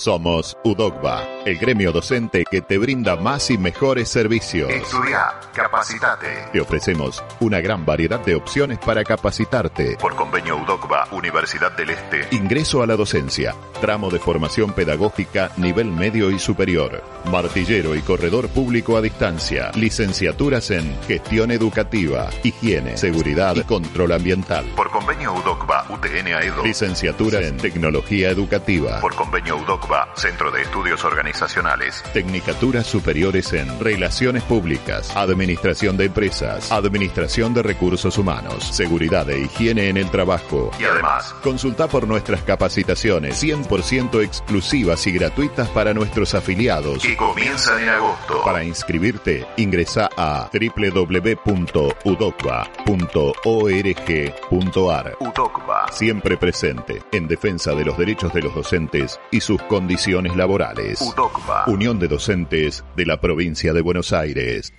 Somos UDOCBA, el gremio docente que te brinda más y mejores servicios. Estudia, capacitate. Te ofrecemos una gran variedad de opciones para capacitarte. Por convenio UDOCBA, Universidad del Este. Ingreso a la docencia, tramo de formación pedagógica, nivel medio y superior. Martillero y corredor público a distancia. Licenciaturas en gestión educativa, higiene, seguridad y control ambiental. Por convenio UDOCBA, UTN AEDO. Licenciatura en tecnología educativa. Por convenio UDOCBA, Centro de Estudios Organizacionales. Tecnicaturas superiores en Relaciones Públicas, Administración de Empresas, Administración de Recursos Humanos, Seguridad e Higiene en el Trabajo. Y además, consulta por nuestras capacitaciones 100% exclusivas y gratuitas para nuestros afiliados. Que comienzan en agosto. Para inscribirte, ingresa a www.udocba.org.ar. UDOCBA. Siempre presente en defensa de los derechos de los docentes y sus condiciones laborales. UDOCBA. Unión de Docentes de la Provincia de Buenos Aires.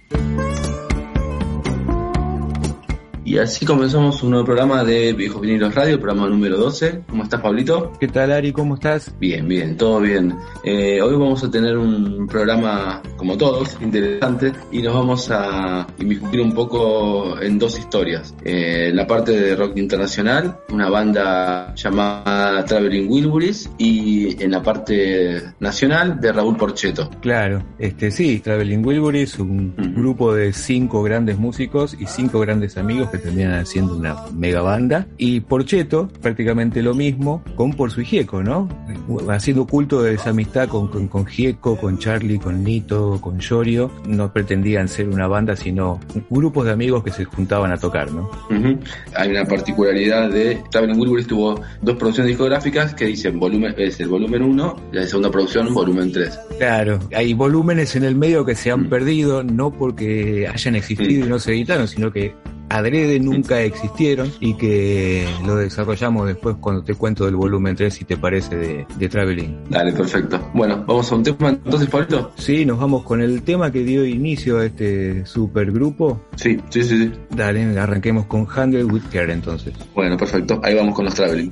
Y así comenzamos un nuevo programa de Viejos Vinilos Radio, programa número 12. ¿Cómo estás, Pablito? ¿Qué tal, Ari? ¿Cómo estás? Bien, bien, todo bien. Eh, hoy vamos a tener un programa, como todos, interesante y nos vamos a inmiscuir un poco en dos historias. Eh, la parte de rock internacional, una banda llamada Traveling Wilburys y en la parte nacional de Raúl Porcheto. Claro, este sí, Traveling Wilburys, un grupo de cinco grandes músicos y cinco grandes amigos que terminan haciendo una mega banda. Y Porcheto, prácticamente lo mismo, con Por su Gieco, ¿no? Haciendo culto de esa amistad con, con, con Gieco, con Charlie, con Nito, con Yorio. No pretendían ser una banda, sino grupos de amigos que se juntaban a tocar, ¿no? Hay una particularidad de Traveling Wilburys tuvo dos producciones discográficas que dicen volumen es el volumen 1 y la segunda producción volumen 3. Claro, hay volúmenes en el medio que se han Mm. perdido, no porque hayan existido y no se editaron, sino que adrede nunca existieron y que lo desarrollamos después cuando te cuento del volumen 3, si te parece, de, de Traveling. Dale, perfecto. Bueno, vamos a un tema entonces, Pablito. Sí, nos vamos con el tema que dio inicio a este supergrupo. Sí, sí, sí, sí. Dale, arranquemos con Handle with Care entonces. Bueno, perfecto. Ahí vamos con los Traveling.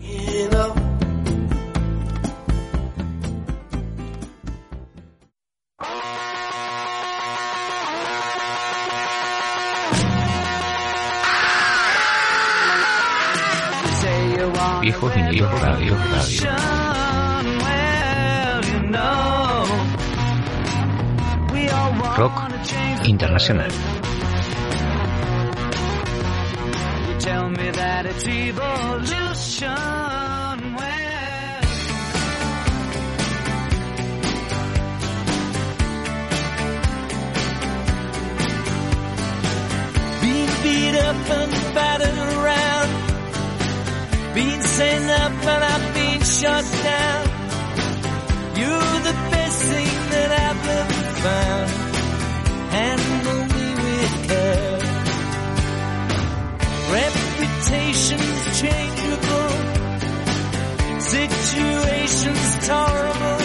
Viejos vinilos radio, radio. Rock internacional. Tell me that it's evolution. Well, being beat up and battered around, being sent up and I've been shot down. You're the best thing that I've ever found. Handle me with care. Reputation's changeable, situation's tolerable.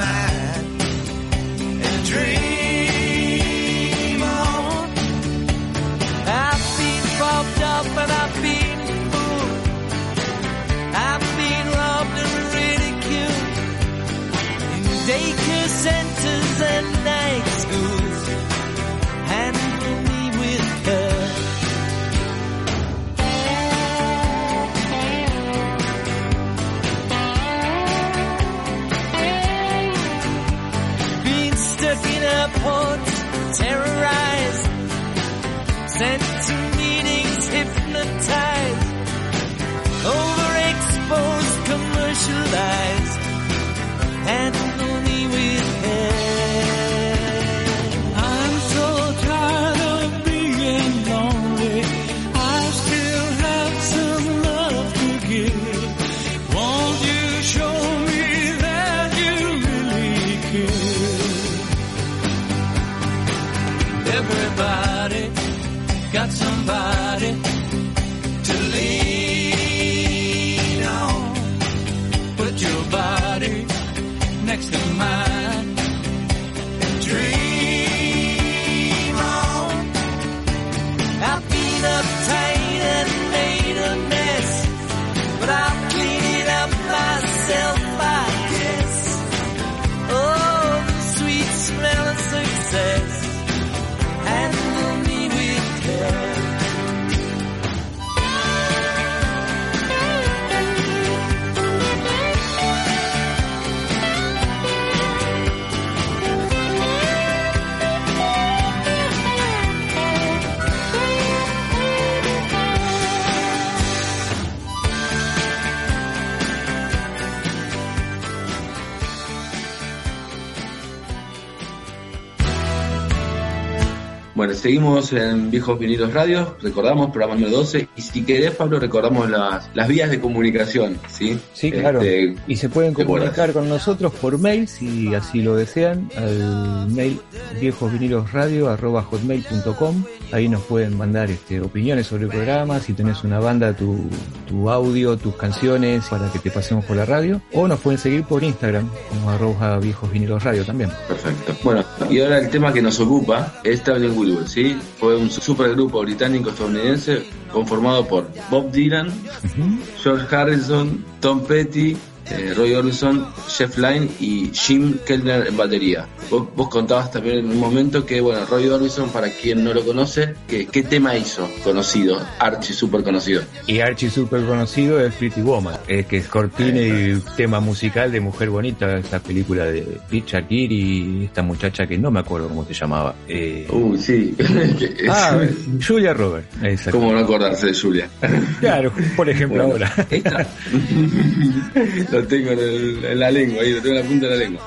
mind. Seguimos en Viejos Vinilos Radio, recordamos programa número 12 y si querés Pablo recordamos las, las vías de comunicación, ¿sí? Sí, claro. Este, y se pueden comunicar con nosotros por mail, si así lo desean, al mail viejosvinilosradio.com. Ahí nos pueden mandar este, opiniones sobre el programa, si tenés una banda, tu, tu audio, tus canciones, para que te pasemos por la radio. O nos pueden seguir por Instagram, como arroba viejosvinilosradio también. Perfecto. Bueno, y ahora el tema que nos ocupa es Traveling Wilbur, ¿sí? Fue un supergrupo británico-estadounidense conformado por Bob Dylan, George Harrison, Tom Petty, eh, Roy Orbison, Jeff Lynne y Jim Kellner en batería. Vos, vos contabas también en un momento que, bueno, Roy Orbison, para quien no lo conoce, que, ¿qué tema hizo conocido? Archie, súper conocido. Y Archie super conocido es Pretty Woman, eh, que es cortina y tema musical de Mujer Bonita, esa película de Pete Shakir y esta muchacha que no me acuerdo cómo se llamaba. Eh, Uh, sí. ah, Julia Roberts. exacto. ¿Cómo no acordarse de Julia? Claro, por ejemplo Bueno, ahora. lo tengo en, el- en la lengua, ahí lo tengo en la punta de la lengua.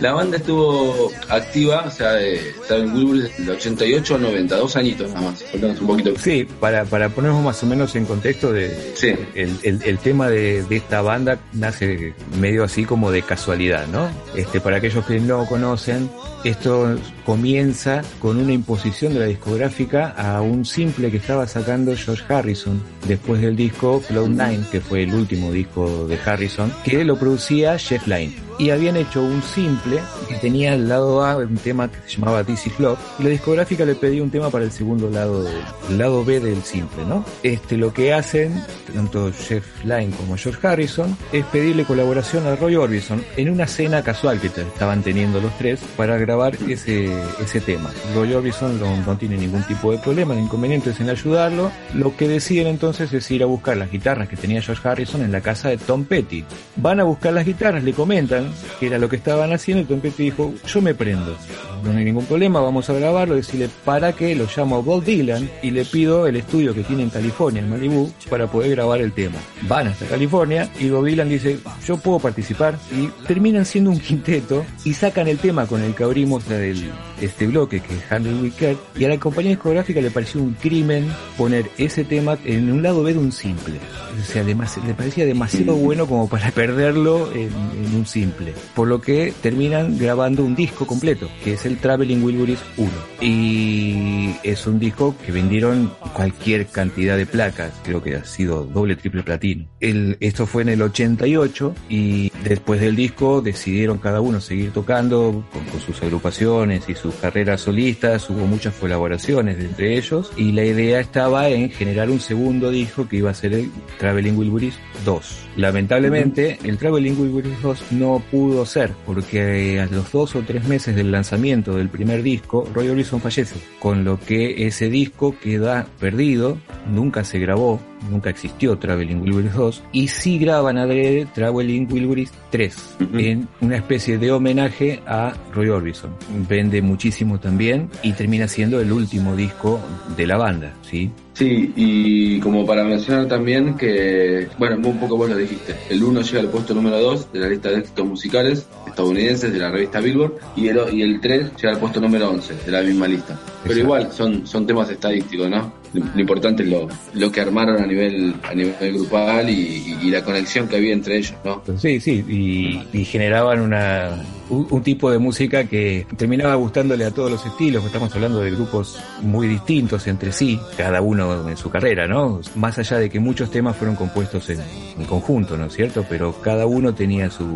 La banda estuvo activa, o sea, de, estaba en Wilbur desde el 88 al 90, dos añitos nada más. Un poquito. Sí, para, para ponernos más o menos en contexto de Sí. el, el- el tema de, de esta banda nace medio así como de casualidad, ¿no? Este, para aquellos que no conocen, esto comienza con una imposición de la discográfica a un simple que estaba sacando George Harrison después del disco Cloud Nine, que fue el último disco de Harrison, que lo producía Jeff Lynne. Y habían hecho un simple que tenía el lado A, un tema que se llamaba This Is Love, y la discográfica le pedía un tema para el segundo lado, el lado B del simple, ¿no? Este, lo que hacen, tanto Jeff Lynne como George Harrison, es pedirle colaboración a Roy Orbison en una cena casual que estaban teniendo los tres para grabar ese, ese tema. Roy Orbison no, no tiene ningún tipo de problema, ni inconvenientes en ayudarlo. Lo que deciden entonces es ir a buscar las guitarras que tenía George Harrison en la casa de Tom Petty. Van a buscar las guitarras, le comentan que era lo que estaban haciendo y Tom Petty dijo, yo me prendo, no hay ningún problema, vamos a grabarlo, decirle para qué, lo llamo a Bob Dylan y le pido el estudio que tiene en California, en Malibu, para poder grabar el tema. Van hasta California y Bob Dylan dice, yo puedo participar y terminan siendo un quinteto y sacan el tema con el que abrimos la del, este bloque que es Handle Care y a la compañía discográfica le pareció un crimen poner ese tema en un lado B de un simple. O sea, demas- le parecía demasiado bueno como para perderlo en, en un simple. Por lo que terminan grabando un disco completo, que es el Traveling Wilburys 1. Y es un disco que vendieron cualquier cantidad de placas, creo que ha sido doble, triple platino. El, esto fue en el 88 y después del disco decidieron cada uno seguir tocando con, con sus agrupaciones y sus carreras solistas, hubo muchas colaboraciones entre ellos y la idea estaba en generar un segundo disco que iba a ser el Traveling Wilburys 2. Lamentablemente, el Traveling Wilburys 2 no pudo ser porque a los dos o tres meses del lanzamiento del primer disco, Roy Orbison fallece, con lo que ese disco queda perdido, nunca se grabó, nunca existió Traveling Wilburys 2 y sí graban adrede Traveling Wilburys 3 en una especie de homenaje a Roy Orbison. Vende muchísimo también y termina siendo el último disco de la banda, ¿sí? Sí, y como para mencionar también que, bueno, un poco vos lo dijiste, el 1 llega al puesto número 2 de la lista de éxitos musicales estadounidenses de la revista Billboard y el, y el 3 llega al puesto número 11 de la misma lista. Pero Exacto. igual son, son temas estadísticos, ¿no? Lo, lo importante es lo, lo que armaron a nivel, a nivel grupal y, y- y la conexión que había entre ellos, ¿no? Sí, sí, y, y generaban una, un, un tipo de música que terminaba gustándole a todos los estilos. Estamos hablando de grupos muy distintos entre sí, cada uno en su carrera, ¿no? Más allá de que muchos temas fueron compuestos en, en conjunto, ¿no es cierto? Pero cada uno tenía su,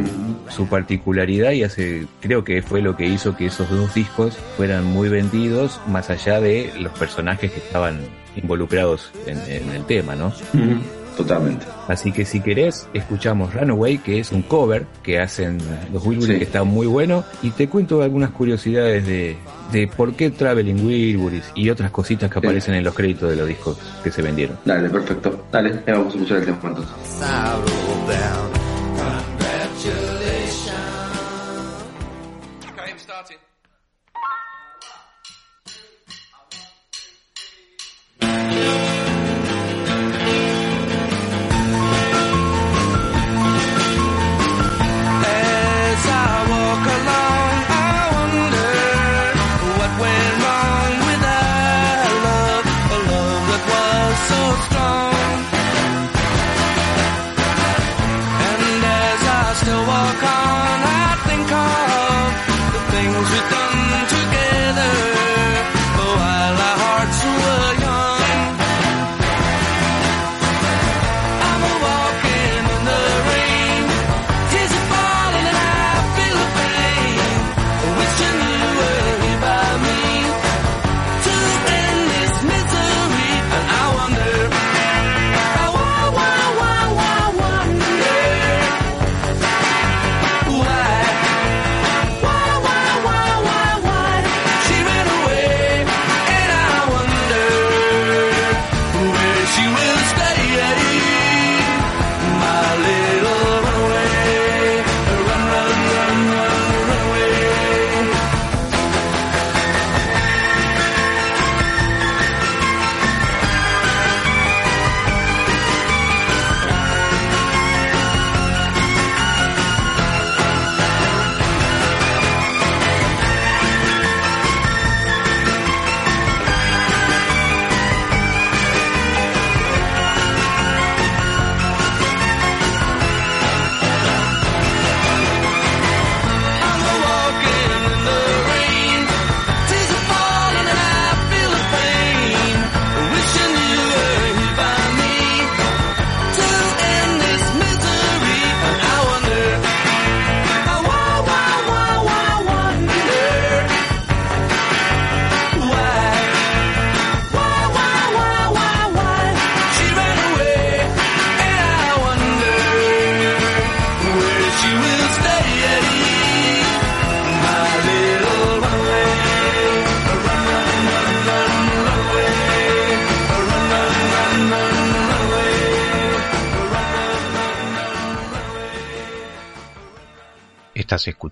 su particularidad y hace, creo que fue lo que hizo que esos dos discos fueran muy vendidos, más allá de los personajes que estaban involucrados en, en el tema, ¿no? Totalmente. Así que si querés, escuchamos Runaway, que es un cover que hacen los Wilburys, Sí. que está muy bueno, y te cuento algunas curiosidades de, de por qué Traveling Wilburys y otras cositas que Sí. aparecen en los créditos de los discos que se vendieron. Dale, perfecto. Dale, vamos a escuchar el tema entonces.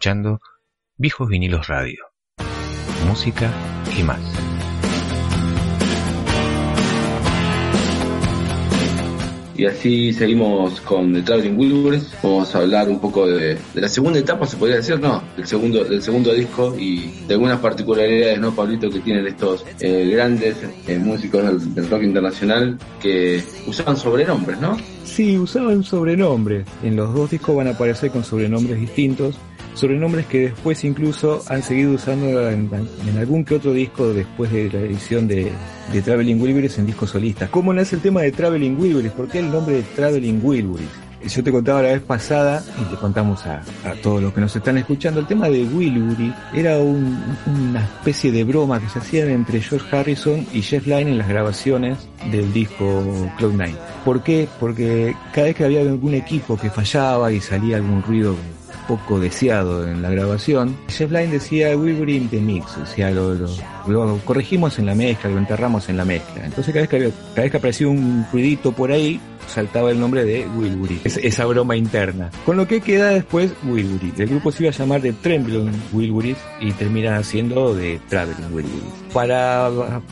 Escuchando Viejos Vinilos Radio. Música y más. Y así seguimos con The Traveling Wilburys. Vamos a hablar un poco de, de la segunda etapa, se podría decir, ¿no? Del segundo, del segundo disco y de algunas particularidades, ¿no, Pablito, que tienen estos eh, grandes eh, músicos del, del rock internacional que usaban sobrenombres, ¿no? Sí, usaban sobrenombres. En los dos discos van a aparecer con sobrenombres distintos. Sobrenombres que después incluso han seguido usando en, algún que otro disco después de la edición de, Traveling Wilburys en discos solistas. ¿Cómo nace el tema de Traveling Wilburys? ¿Por qué el nombre de Traveling Wilburys? Yo te contaba la vez pasada, y le contamos a, todos los que nos están escuchando, el tema de Wilbury era un- una especie de broma que se hacían entre George Harrison y Jeff Lynne en las grabaciones del disco Cloud9. ¿Por qué? Porque cada vez que había algún equipo que fallaba y salía algún ruido poco deseado en la grabación, Jeff decía Wilbury in the mix, o sea, lo, lo- lo corregimos en la mezcla, lo enterramos en la mezcla. Entonces cada vez que, había- aparecía un ruidito por ahí, saltaba el nombre de Wilbury, es- esa broma interna. Con lo que queda después Wilbury. El grupo se iba a llamar de Trembling Wilburys y termina haciendo de Traveling Wilburys. Para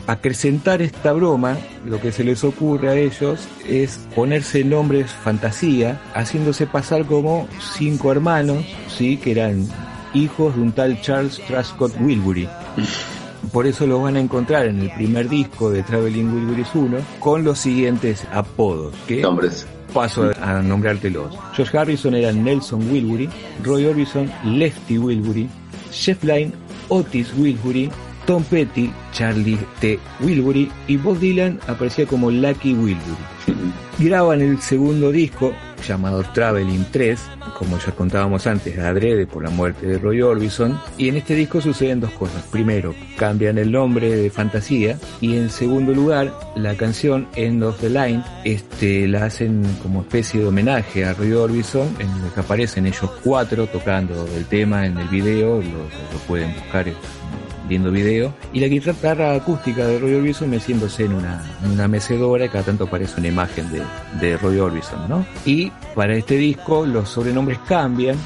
acrecentar esta broma, lo que se les ocurre a ellos es ponerse nombres fantasía, haciéndose pasar como cinco hermanos, sí, que eran hijos de un tal Charles Truscott Wilbury. Por eso lo van a encontrar en el primer disco de Traveling Wilburys 1 con los siguientes apodos. Que Nombres. paso a, nombrártelos. George Harrison era Nelson Wilbury, Roy Orbison Lefty Wilbury, Jeff Lynne Otis Wilbury, Tom Petty Charlie T. Wilbury y Bob Dylan aparecía como Lucky Wilbury. Graban el segundo disco llamado Traveling 3, como ya contábamos antes, adrede por la muerte de Roy Orbison, y en este disco suceden dos cosas. Primero, cambian el nombre de Fantasía, y en segundo lugar, la canción End of the Line, este, la hacen como especie de homenaje a Roy Orbison, en el que aparecen ellos cuatro tocando el tema en el video, lo, pueden buscar viendo video, y la guitarra acústica de Roy Orbison meciéndose en una, una mecedora y cada tanto aparece una imagen de, de Roy Orbison, ¿no? Y para este disco los sobrenombres cambian,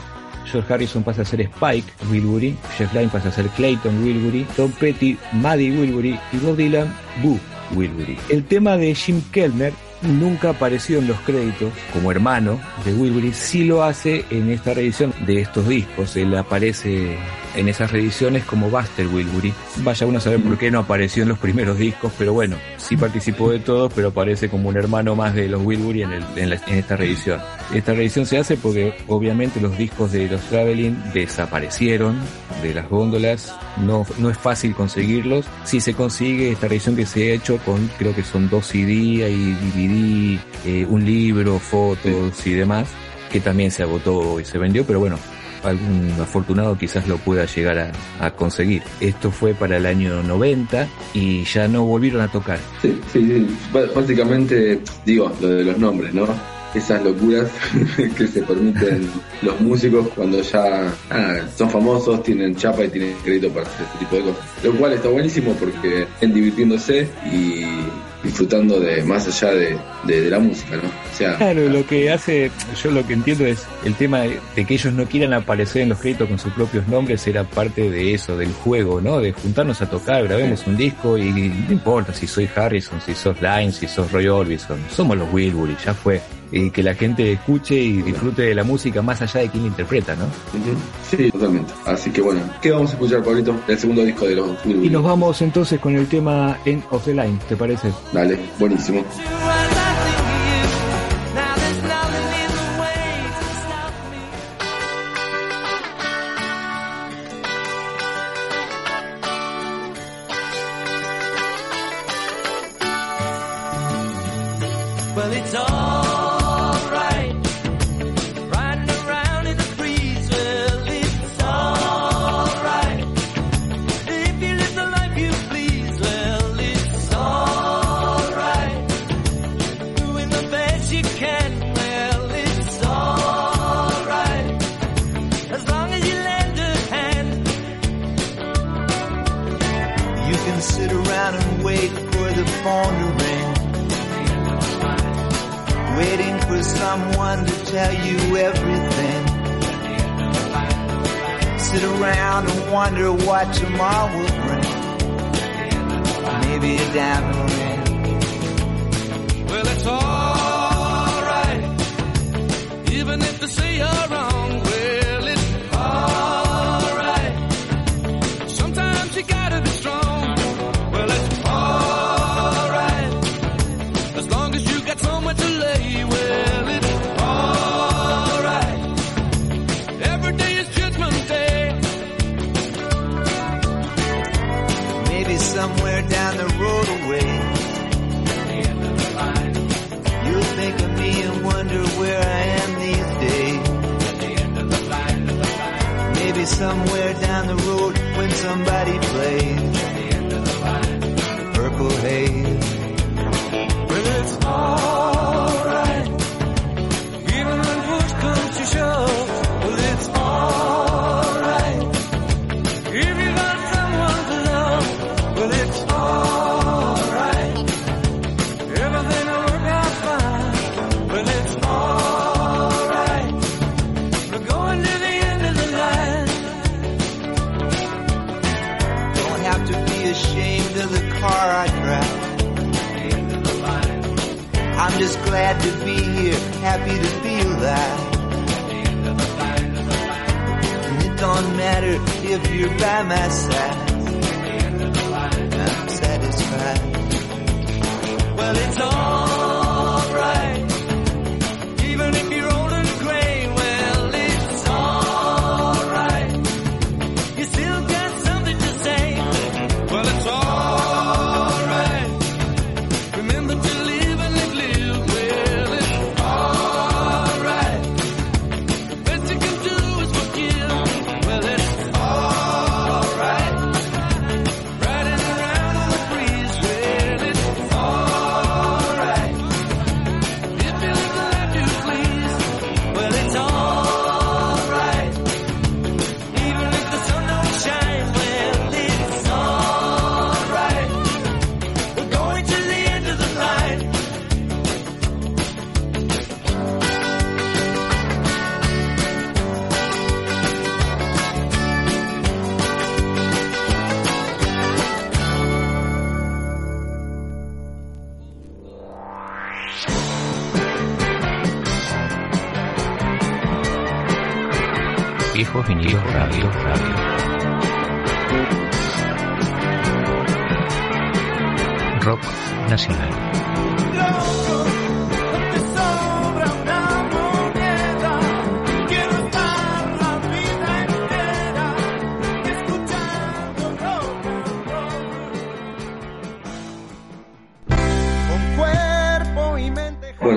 George Harrison pasa a ser Spike Wilbury, Jeff Lynne pasa a ser Clayton Wilbury, Tom Petty Maddie Wilbury y Bob Dylan Boo Wilbury. El tema de Jim Kellner nunca apareció en los créditos como hermano de Wilbury, sí lo hace en esta reedición de estos discos. Él aparece en esas reediciones como Buster Wilbury. Vaya uno a saber por qué no apareció en los primeros discos, pero bueno, sí participó de todos, pero aparece como un hermano más de los Wilbury en, el- en la- en esta reedición. Esta reedición se hace porque obviamente los discos de los Traveling desaparecieron de las góndolas, no, no es fácil conseguirlos. Si se consigue esta reedición que se ha hecho con, creo que son dos CD y DVD, eh, un libro, fotos y demás, que también se agotó y se vendió, pero bueno, algún afortunado quizás lo pueda llegar a, conseguir. Esto fue para el año 90 y ya no volvieron a tocar. Sí, sí, sí. Básicamente, digo, lo de los nombres, ¿no? Esas locuras que se permiten los músicos cuando ya son famosos, tienen chapa y tienen crédito para hacer este tipo de cosas. Lo cual está buenísimo porque están divirtiéndose y disfrutando de más allá de, de- de la música, ¿no? O sea, Claro, lo que hace, yo lo que entiendo es el tema de, de que ellos no quieran aparecer en los créditos con sus propios nombres era parte de eso, del juego, ¿no? De juntarnos a tocar, grabemos un disco y no importa si soy Harrison, si sos Line, si sos Roy Orbison, somos los Wilbury, ya fue. Y que la gente escuche y disfrute de la música más allá de quién la interpreta, ¿no? sí, totalmente. Así que bueno, ¿qué vamos a escuchar, Pablito? El segundo disco de los Y nos vamos entonces con el tema End of the Line, ¿te parece? Dale, buenísimo. Don't matter if you're by my side. Radio, radio.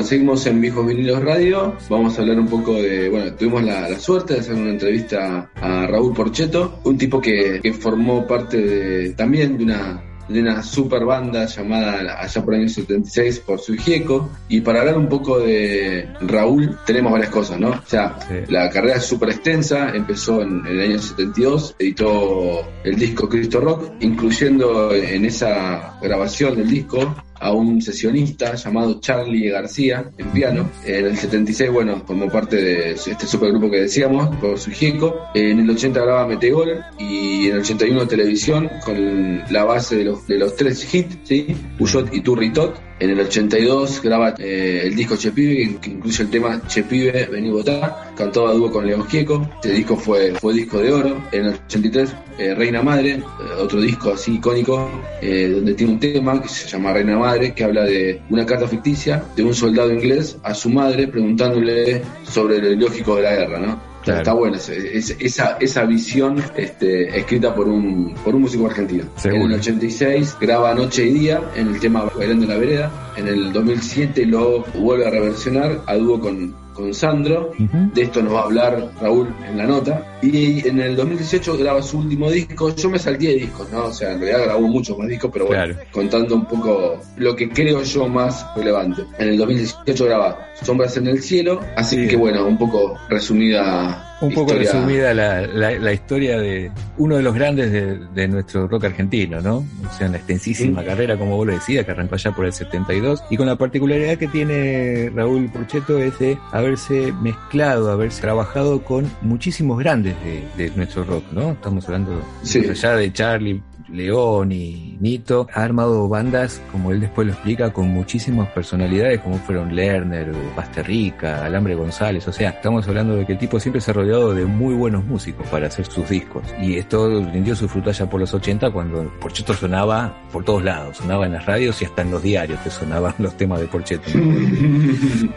Seguimos en Viejos Vinilos Radio. Vamos a hablar un poco de. Bueno, tuvimos la, la suerte de hacer una entrevista a Raúl Porcheto, un tipo que, que formó parte de, también de una de una super banda llamada allá por el año 76 por su Gieco y para hablar un poco de Raúl tenemos varias cosas, ¿no? O sea, Sí. la carrera es súper extensa, empezó en, en el año 72, editó el disco Cristo Rock, incluyendo en esa grabación del disco a un sesionista llamado Charlie García en piano. En el 76, bueno, formó parte de este supergrupo que decíamos, por su Gieco. En el 80 graba Metegol y en el 81 televisión con la base de los, de los tres hits, ¿sí? Puyot y Turritot. En el 82 graba eh, el disco Che Pibe, que incluye el tema Che Pibe, Vení Votá, cantado a dúo con León Gieco. Este disco fue, fue disco de oro. En el 83, eh, Reina Madre, eh, otro disco así icónico, eh, donde tiene un tema que se llama Reina Madre, que habla de una carta ficticia de un soldado inglés a su madre preguntándole sobre lo ilógico de la guerra, ¿no? Claro. Está buena esa, esa, esa visión este, escrita por un, por un músico argentino. Seguro. En el 86 graba Noche y Día en el tema Bailando en la Vereda. En el 2007 lo vuelve a reversionar a dúo con, con Sandro. De esto nos va a hablar Raúl en la nota. Y en el 2018 graba su último disco. Yo me salté de discos, ¿no? O sea, en realidad grabó muchos más discos, pero bueno, Claro. contando un poco lo que creo yo más relevante. En el 2018 graba Sombras en el Cielo. Así Sí. que bueno, un poco resumida. Un poco historia. resumida la, la, la historia de uno de los grandes de, de nuestro rock argentino, ¿no? O sea, una extensísima Sí. carrera, como vos lo decías, que arrancó allá por el 72, y con la particularidad que tiene Raúl Porcheto es de haberse mezclado, haberse trabajado con muchísimos grandes de, de nuestro rock, ¿no? Estamos hablando Sí. allá de Charlie, León y Nito, ha armado bandas, como él después lo explica, con muchísimas personalidades, como fueron Lerner, Basterrica, Alambre González, o sea, estamos hablando de que el tipo siempre se rodeó rodeado de muy buenos músicos para hacer sus discos. Y esto rindió su fruto allá por los 80 cuando Porcheto sonaba por todos lados, sonaba en las radios y hasta en los diarios que sonaban los temas de Porcheto.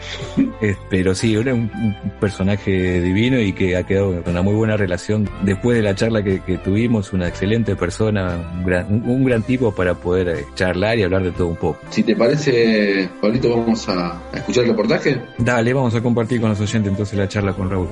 Eh, pero sí, era un, un personaje divino y que ha quedado con una muy buena relación después de la charla que, que tuvimos, una excelente persona, un gran, un, un gran tipo para poder eh, charlar y hablar de todo un poco. Si te parece, Pablito, vamos a, a escuchar el reportaje. Dale, vamos a compartir con los oyentes entonces la charla con Raúl.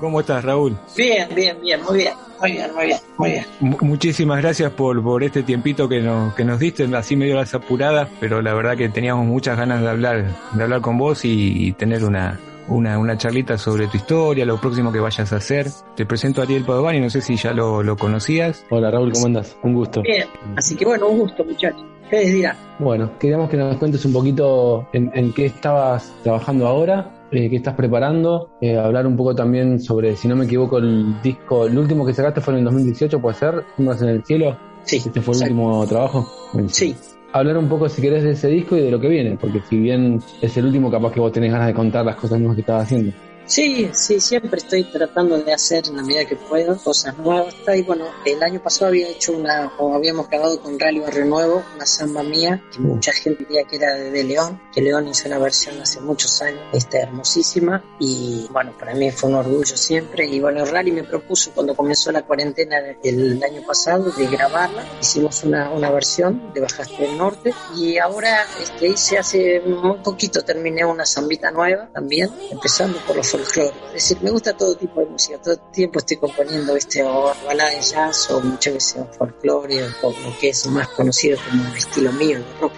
¿Cómo estás, Raúl? Bien, bien, bien, muy bien, muy bien, muy bien, muy bien. Muchísimas gracias por, por este tiempito que nos, que nos diste, así medio las apuradas, pero la verdad que teníamos muchas ganas de hablar, de hablar con vos y, y tener una, una, una charlita sobre tu historia, lo próximo que vayas a hacer. Te presento a Ariel Padovani, no sé si ya lo, lo conocías. Hola Raúl, ¿cómo andas? Un gusto. Bien, así que bueno, un gusto, muchachos. Ustedes dirán. Bueno, queríamos que nos cuentes un poquito en, en qué estabas trabajando ahora, eh, qué estás preparando, eh, hablar un poco también sobre, si no me equivoco, el disco, el último que sacaste fue en el 2018, ¿puede ser? ¿Sombras en el cielo? Sí, ¿Este fue el exacto. último trabajo? Sí, Hablar un poco, si querés, de ese disco y de lo que viene, porque si bien es el último, capaz que vos tenés ganas de contar las cosas nuevas que estabas haciendo. Sí, sí, siempre estoy tratando de hacer en la medida que puedo cosas nuevas. Y bueno, el año pasado había hecho una, o habíamos grabado con Rally Barrio Nuevo, una samba mía, que mucha gente diría que era de, de León, que León hizo una versión hace muchos años, esta hermosísima, y bueno, para mí fue un orgullo siempre. Y bueno, Rally me propuso cuando comenzó la cuarentena el año pasado de grabarla, hicimos una, una versión de Bajaste del Norte, y ahora este, hice hace muy poquito, terminé una zambita nueva también, empezando por los folclore. Es decir, me gusta todo tipo de música, todo el tiempo estoy componiendo este o balada de jazz o muchas veces folclore o lo que es más conocido como el estilo mío de rock.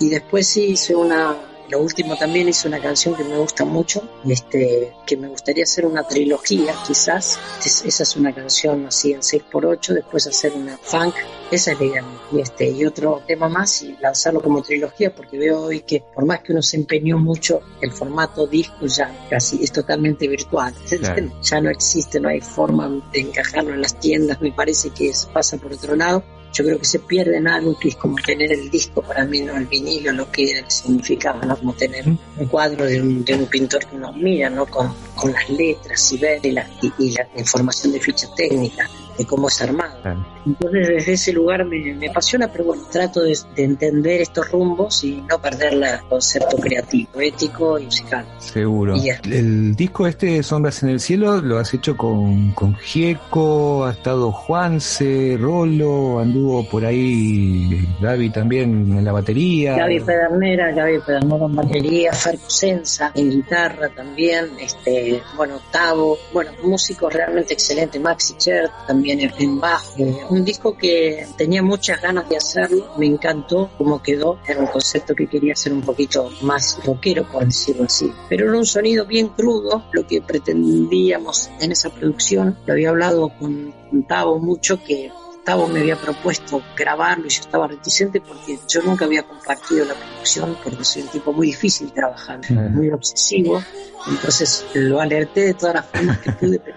Y después sí hice una, lo último también hice una canción que me gusta mucho, este, que me gustaría hacer una trilogía quizás. Es- esa es una canción así en 6x8, después hacer una funk, esa es la idea. Y, este, y otro tema más y lanzarlo como trilogía, porque veo hoy que por más que uno se empeñó mucho, el formato disco ya casi es totalmente virtual. Claro. Ya no existe, no hay forma de encajarlo en las tiendas, me parece que es- pasa por otro lado yo creo que se pierde en algo que es como tener el disco para mí, no el vinilo, lo que significaba, ¿no? Como tener un cuadro de un, de un pintor que uno mira, ¿no? Con, con las letras y ver y la, y, y la información de ficha técnica, de cómo es armado. Entonces desde ese lugar me, me apasiona, pero bueno, trato de, de entender estos rumbos y no perder el concepto creativo, ético y musical. Seguro. Y. El disco este, Sombras en el Cielo, lo has hecho con, con Gieco, ha estado Juanse, Rolo, anduvo por ahí Gaby también en la batería. Gaby Pedernera, Gaby Pedernera en batería, Fer Cosenza en guitarra también, este, bueno, Tavo, bueno, músicos realmente excelentes, Maxi Chert también en bajo. Un disco que tenía muchas ganas de hacerlo, me encantó cómo quedó, era un concepto que quería hacer un poquito más rockero, por decirlo así, pero era un sonido bien crudo, lo que pretendíamos en esa producción, lo había hablado con Tavo mucho que Gustavo me había propuesto grabarlo y yo estaba reticente porque yo nunca había compartido la producción porque soy un tipo muy difícil de trabajar, Claro. muy obsesivo. Entonces lo alerté de todas las formas que pude, pero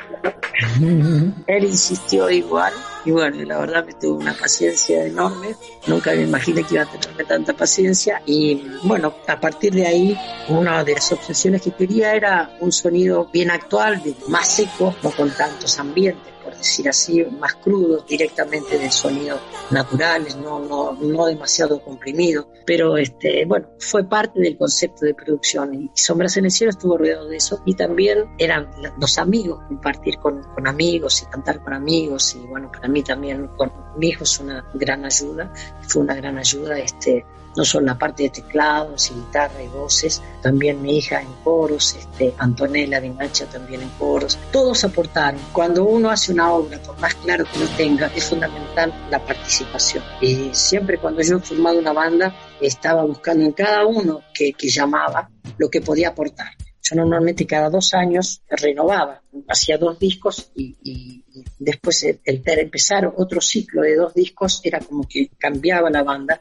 él insistió igual y bueno, la verdad me tuvo una paciencia enorme. Nunca me imaginé que iba a tenerme tanta paciencia y bueno, a partir de ahí una de las obsesiones que quería era un sonido bien actual, más seco, no con tantos ambientes decir así, más crudos directamente de sonidos naturales, no, no, no demasiado comprimido. Pero este, bueno, fue parte del concepto de producción. Y Sombras en el Cielo estuvo rodeado de eso. Y también eran los amigos, compartir con, amigos y cantar con amigos. Y bueno, para mí también con mi hijo una gran ayuda, fue una gran ayuda este no solo la parte de teclados y guitarra y voces, también mi hija en coros, este, Antonella de Nacha también en coros, todos aportaron. Cuando uno hace una obra, por más claro que lo tenga, es fundamental la participación. Y siempre cuando yo he formado una banda, estaba buscando en cada uno que, que llamaba lo que podía aportar. Yo normalmente cada dos años renovaba, hacía dos discos y, y- después el, el empezar otro ciclo de dos discos era como que cambiaba la banda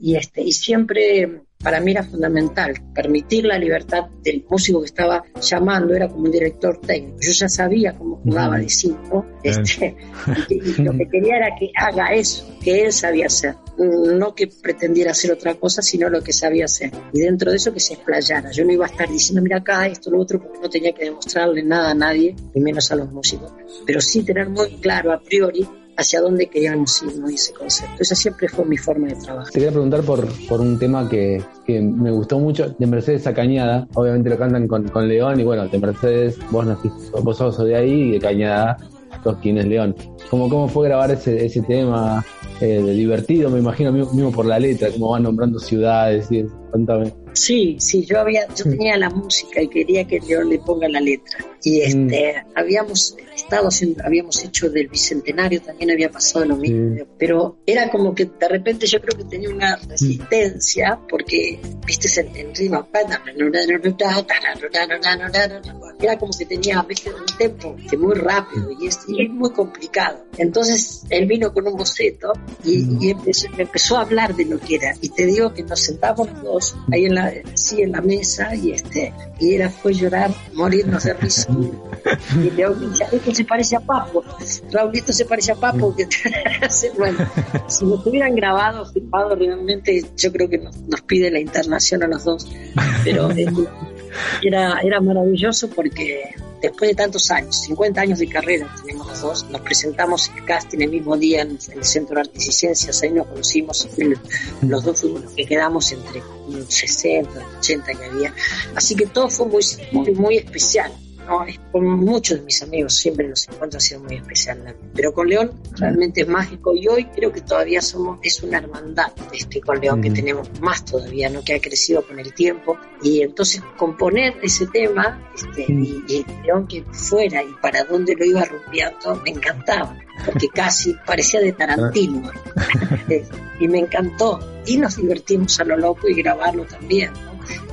y este y siempre para mí era fundamental permitir la libertad del músico que estaba llamando, era como un director técnico. Yo ya sabía cómo jugaba de cinco, este, y, lo que quería era que haga eso, que él sabía hacer, no que pretendiera hacer otra cosa, sino lo que sabía hacer. Y dentro de eso que se explayara. Yo no iba a estar diciendo, mira acá, esto, lo otro, porque no tenía que demostrarle nada a nadie, ni menos a los músicos. Pero sí tener muy claro a priori hacia dónde queríamos ir, ¿no? ese concepto. Esa siempre fue mi forma de trabajar. Te quería preguntar por, por un tema que, que me gustó mucho, de Mercedes a Cañada. Obviamente lo cantan con, con León y bueno, de Mercedes, vos, naciste, vos sos de ahí y de Cañada sos quien es León. ¿Cómo, cómo fue grabar ese, ese tema? Eh, divertido, me imagino, mismo por la letra, cómo van nombrando ciudades y Cuéntame. Sí, sí, yo había, yo tenía la música y quería que León le ponga la letra. Y este, habíamos estado haciendo, habíamos hecho del bicentenario, también había pasado lo mismo. Pero era como que de repente yo creo que tenía una resistencia, porque, viste, en rima, era como que tenía tempo que muy rápido y es, y es muy complicado. Entonces él vino con un boceto y, y empezó, me empezó a hablar de lo que era. Y te digo que nos sentamos dos ahí en la, sí, en la mesa y este, y era fue llorar, morirnos de risa. Y León dice, esto se parece a Papo, Raulito se parece a Papo, que bueno, si nos hubieran grabado, filmado realmente, yo creo que nos, nos pide la internación a los dos, pero eh, era, era maravilloso porque después de tantos años, 50 años de carrera tenemos los dos, nos presentamos el casting el mismo día en el Centro de Artes y Ciencias, ahí nos conocimos, los dos fuimos los que quedamos entre 60, 80 que había, así que todo fue muy, muy, muy especial. ¿No? Con muchos de mis amigos siempre los encuentros ha sido muy especial. Pero con León realmente es mágico y hoy creo que todavía somos, es una hermandad este, con León que tenemos más todavía, ¿no? que ha crecido con el tiempo. Y entonces componer ese tema este, y, y León que fuera y para dónde lo iba rumbeando me encantaba porque casi parecía de Tarantino. y me encantó. Y nos divertimos a lo loco y grabarlo también.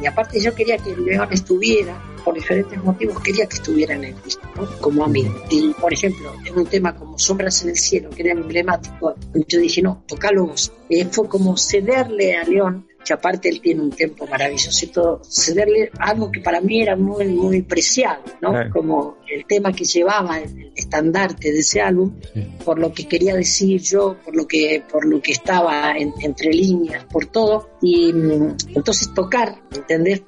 Y aparte yo quería que León estuviera, por diferentes motivos, quería que estuviera en el disco, ¿no? como amigo. Y por ejemplo, en un tema como Sombras en el Cielo, que era emblemático, yo dije, no, tocalo vos. Fue como cederle a León que aparte él tiene un tiempo maravilloso y todo, cederle algo que para mí era muy, muy preciado, ¿no? Claro. Como el tema que llevaba el estandarte de ese álbum, por lo que quería decir yo, por lo que, por lo que estaba en- entre líneas, por todo, y mm, entonces tocar, ¿entendés?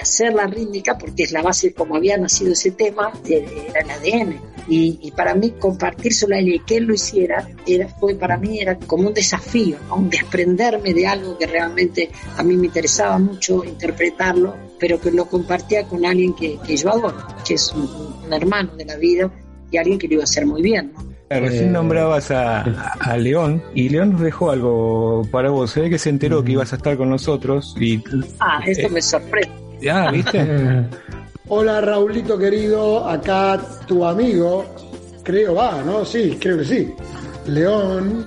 Hacer la rítmica, porque es la base como había nacido ese tema, era el ADN. Y, y para mí compartírselo a y que él lo hiciera, era, fue para mí era como un desafío, un desprenderme de algo que realmente a mí me interesaba mucho interpretarlo, pero que lo compartía con alguien que, que yo adoro, que es un, hermano de la vida y alguien que lo iba a hacer muy bien. Recién Eh, nombrabas a, a León y León nos dejó algo para vos. Se ve que se enteró que ibas a estar con nosotros y. Ah, esto me sorprende. Ah, ¿viste? Hola Raulito querido, acá tu amigo, creo va, ¿no? Sí, creo que sí. León,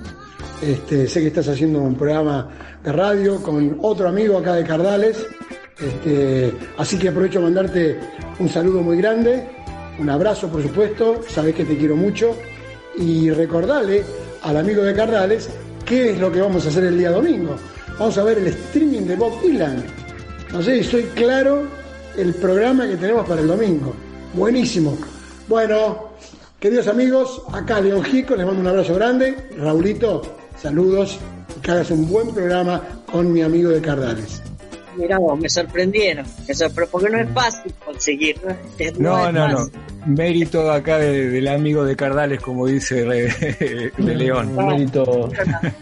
este, sé que estás haciendo un programa de radio con otro amigo acá de Cardales, este, así que aprovecho a mandarte un saludo muy grande, un abrazo por supuesto, sabes que te quiero mucho y recordarle al amigo de Cardales qué es lo que vamos a hacer el día domingo. Vamos a ver el streaming de Bob Dylan. No sé, estoy claro el programa que tenemos para el domingo. Buenísimo. Bueno, queridos amigos, acá León Gico, les mando un abrazo grande. Raulito, saludos y que hagas un buen programa con mi amigo de Cardales. Mirá vos, me sorprendieron, me sorpre- porque no es fácil conseguir. No, Es- No, es no, no. Mérito acá de- del amigo de Cardales, como dice re- de León. Un mérito.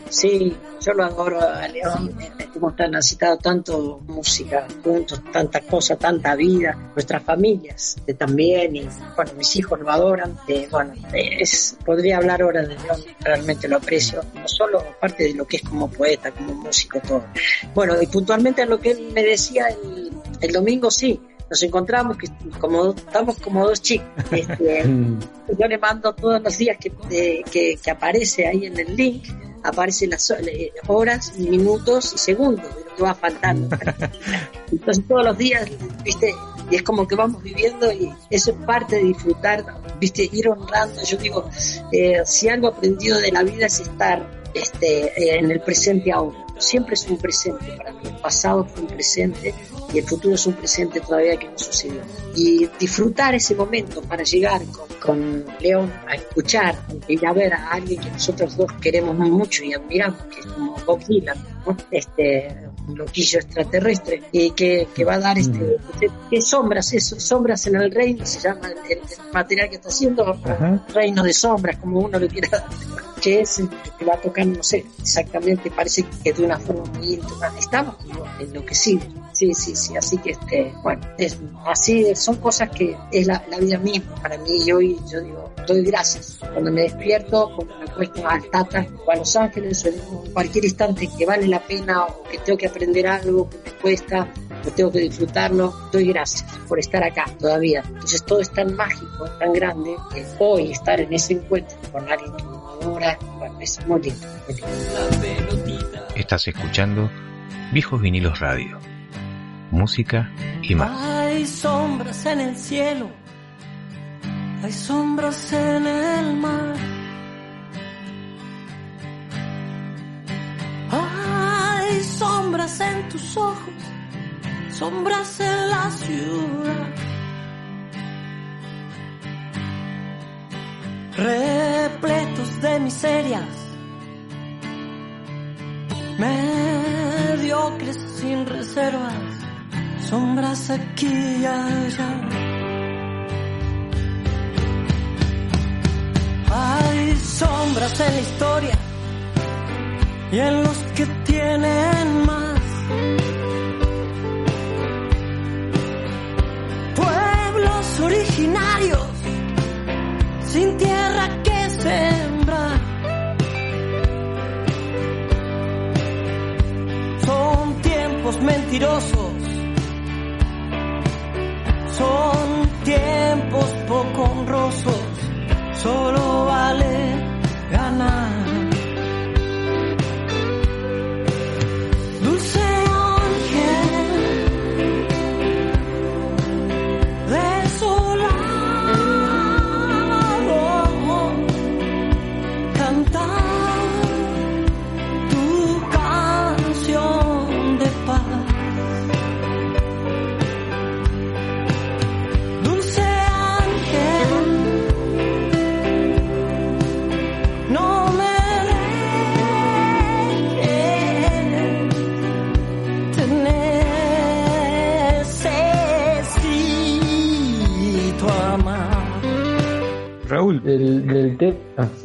Sí, yo lo adoro a León. Hemos tan necesitado tanto música juntos, tanta cosa, tanta vida. Nuestras familias eh, también, y bueno, mis hijos lo adoran. Eh, bueno, eh, es, podría hablar ahora de León, realmente lo aprecio. No solo parte de lo que es como poeta, como músico, todo. Bueno, y puntualmente a lo que él me decía el, el domingo, sí. Nos encontramos, que como estamos como dos chicos. Este, yo le mando todos los días que, eh, que, que aparece ahí en el link, aparece las horas, minutos y segundos de lo que va faltando. Entonces todos los días, viste, y es como que vamos viviendo y eso es parte de disfrutar, viste, ir honrando. Yo digo, eh, si algo aprendido de la vida es estar este, eh, en el presente ahora. siempre es un presente para mí. El pasado fue un presente y el futuro es un presente todavía que no sucedió. Y disfrutar ese momento para llegar con, con León a escuchar y a ver a alguien que nosotros dos queremos muy mucho y admiramos, que es como Bob Dylan, ¿no? este, un loquillo extraterrestre, y que, que va a dar este, ¿qué sombras? Eso, sombras en el reino, se llama el, el material que está haciendo, reino de sombras, como uno lo quiera dar que es el que va a tocar, no sé, exactamente, parece que de una forma muy íntima. Estamos como enloquecidos. Sí, sí, sí. Así que, este, bueno, es, así son cosas que es la, la vida misma para mí. Y hoy yo digo, doy gracias. Cuando me despierto, cuando me acuesto a Tata o a Los Ángeles o en cualquier instante que vale la pena o que tengo que aprender algo que me cuesta o tengo que disfrutarlo, doy gracias por estar acá todavía. Entonces todo es tan mágico, tan grande, que hoy estar en ese encuentro con alguien que me adora, bueno, es muy lindo, muy lindo. Estás escuchando Viejos Vinilos Radio. Música y más. Hay sombras en el cielo, hay sombras en el mar. Hay sombras en tus ojos, sombras en la ciudad. Repletos de miserias, mediocres sin reservas, sombras aquí y allá. Hay sombras en la historia y en los que tienen más. Pueblos originarios sin tierra que sembrar. Son tiempos mentirosos, Del, del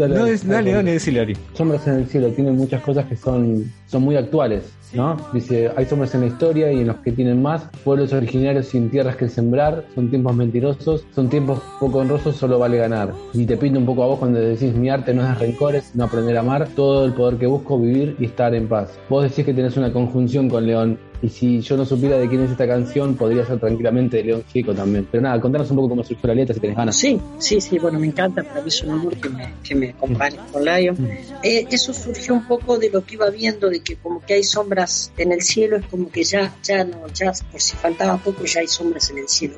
No, es, dale, dale, decile, Ari. Sombras en el cielo tiene muchas cosas que son, son muy actuales, ¿no? Dice, hay sombras en la historia y en los que tienen más, pueblos originarios sin tierras que sembrar, son tiempos mentirosos, son tiempos poco honrosos, solo vale ganar. Y te pinta un poco a vos cuando decís, mi arte no es de rencores, no aprender a amar, todo el poder que busco, vivir y estar en paz. Vos decís que tenés una conjunción con León, y si yo no supiera de quién es esta canción, podría ser tranquilamente de León Chico también. Pero nada, contanos un poco cómo surgió la letra si tenés ganas. Sí, sí, sí, bueno, me encanta, para mí es un honor que me, que me comparen con Lion. Eh, eso surgió un poco de lo que iba viendo, de que como que hay sombras en el cielo, es como que ya, ya no, ya por si faltaba poco, ya hay sombras en el cielo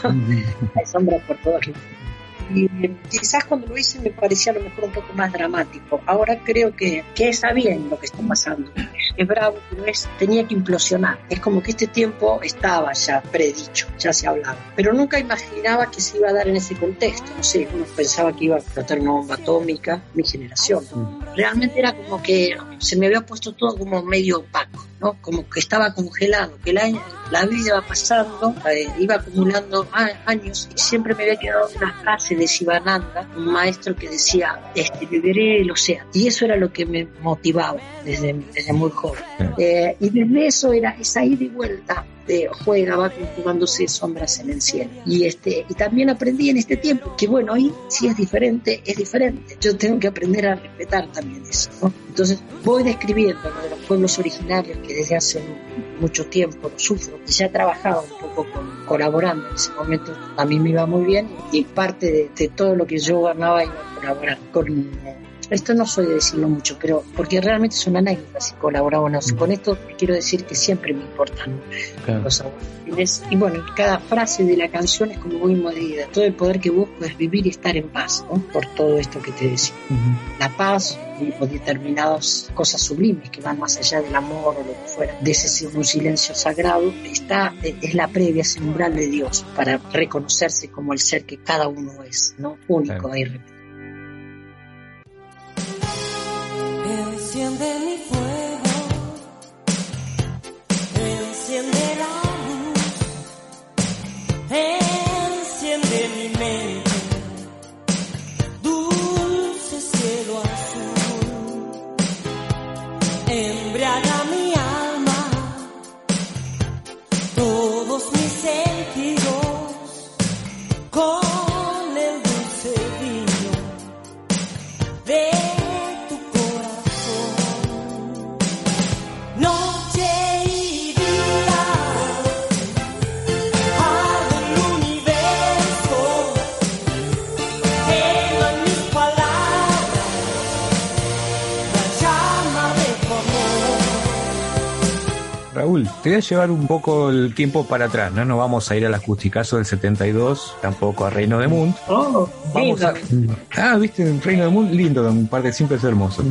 también. hay sombras por todos lados. Y eh, quizás cuando lo hice me parecía a lo mejor un poco más dramático. Ahora creo que, que está bien lo que está pasando. Es bravo, pero es, tenía que implosionar. Es como que este tiempo estaba ya predicho, ya se hablaba. Pero nunca imaginaba que se iba a dar en ese contexto. No sé, uno pensaba que iba a explotar una bomba atómica, mi generación. Realmente era como que se me había puesto todo como medio opaco, ¿no? Como que estaba congelado, que la, la vida iba pasando, eh, iba acumulando años y siempre me había quedado una frase de Sivananda, un maestro que decía, este, beberé el océano. Y eso era lo que me motivaba desde, desde muy joven. Eh, y desde eso era esa ida y vuelta de juega, va conjugándose sombras en el cielo. Y este, y también aprendí en este tiempo que bueno, ahí si es diferente, es diferente. Yo tengo que aprender a respetar también eso, ¿no? Entonces voy describiendo lo de los pueblos originarios que desde hace mucho tiempo lo sufro y ya he trabajado un poco con, colaborando en ese momento a mí me iba muy bien y parte de, de todo lo que yo ganaba iba a colaborar con esto no soy de decirlo mucho, pero porque realmente es una anécdota si colaboramos. Con esto quiero decir que siempre me importan Claro. los. Y bueno, cada frase de la canción es como muy medida. Todo el poder que busco es vivir y estar en paz, ¿no? Por todo esto que te decía. La paz o determinadas cosas sublimes que van más allá del amor o lo que fuera, de ese un silencio sagrado, está, es la previa, es el umbral de Dios para reconocerse como el ser que cada uno es, ¿no? Único Claro. e irrepetible. Enciende mi fuego, enciende la luz, te voy a llevar un poco el tiempo para atrás, no nos vamos a ir al acusticazo del 72, tampoco a Reino de Munt. Oh, Vamos a... Ah, viste, en Reino de Munt, lindo, un par de simples hermosos.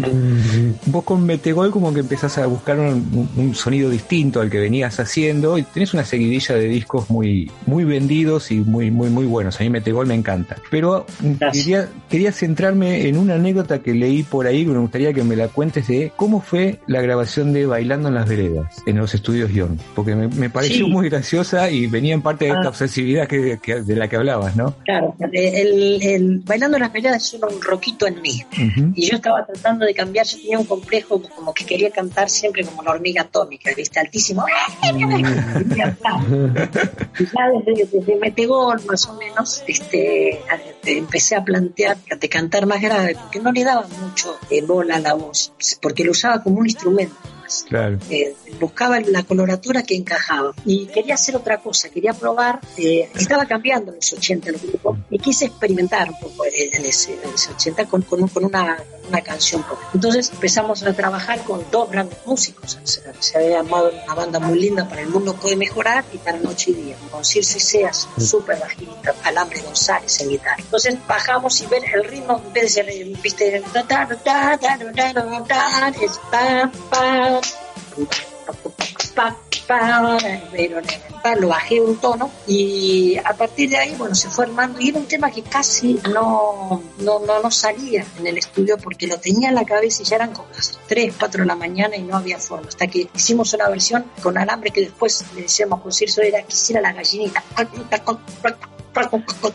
Vos con Metegol como que empezás a buscar un, un sonido distinto al que venías haciendo y tenés una seguidilla de discos muy, muy vendidos y muy, muy, muy buenos. A mí Metegol me encanta. Pero mm, quería, quería centrarme en una anécdota que leí por ahí que me gustaría que me la cuentes de cómo fue la grabación de Bailando en las Veredas en los estudios Porque me, me pareció Sí. muy graciosa y venía en parte de esta Ah. obsesividad que, que- de la que hablabas, ¿no? Claro, el, el Bailando las Veladas es un roquito en mí. Y yo estaba tratando de cambiar, yo tenía un complejo como que quería cantar siempre como la hormiga atómica, ¿viste? Altísimo. Y ya desde, desde Metegol, más o menos, este, empecé a plantear de cantar más grave, porque no le daba mucho eh, bola a la voz, porque lo usaba como un instrumento. Claro. Eh, buscaba la coloratura que encajaba y quería hacer otra cosa, quería probar, eh, estaba cambiando en los 80 el grupo y quise experimentar un poco en ese, en ese 80 con, con una, una canción. Entonces empezamos a trabajar con dos grandes músicos. Se, había llamado una banda muy linda para El Mundo Puede Mejorar y para Noche y Día, con Circe Seas, súper Alambre González en guitarra. Entonces bajamos y ver el ritmo, en vez de ser, lo bajé un tono y a partir de ahí bueno se fue armando y era un tema que casi no no, no, no salía en el estudio porque lo tenía en la cabeza y ya eran como las 3, 4 de la mañana y no había forma. Hasta que hicimos una versión con alambre que después le decíamos con Cirso era quisiera la gallinita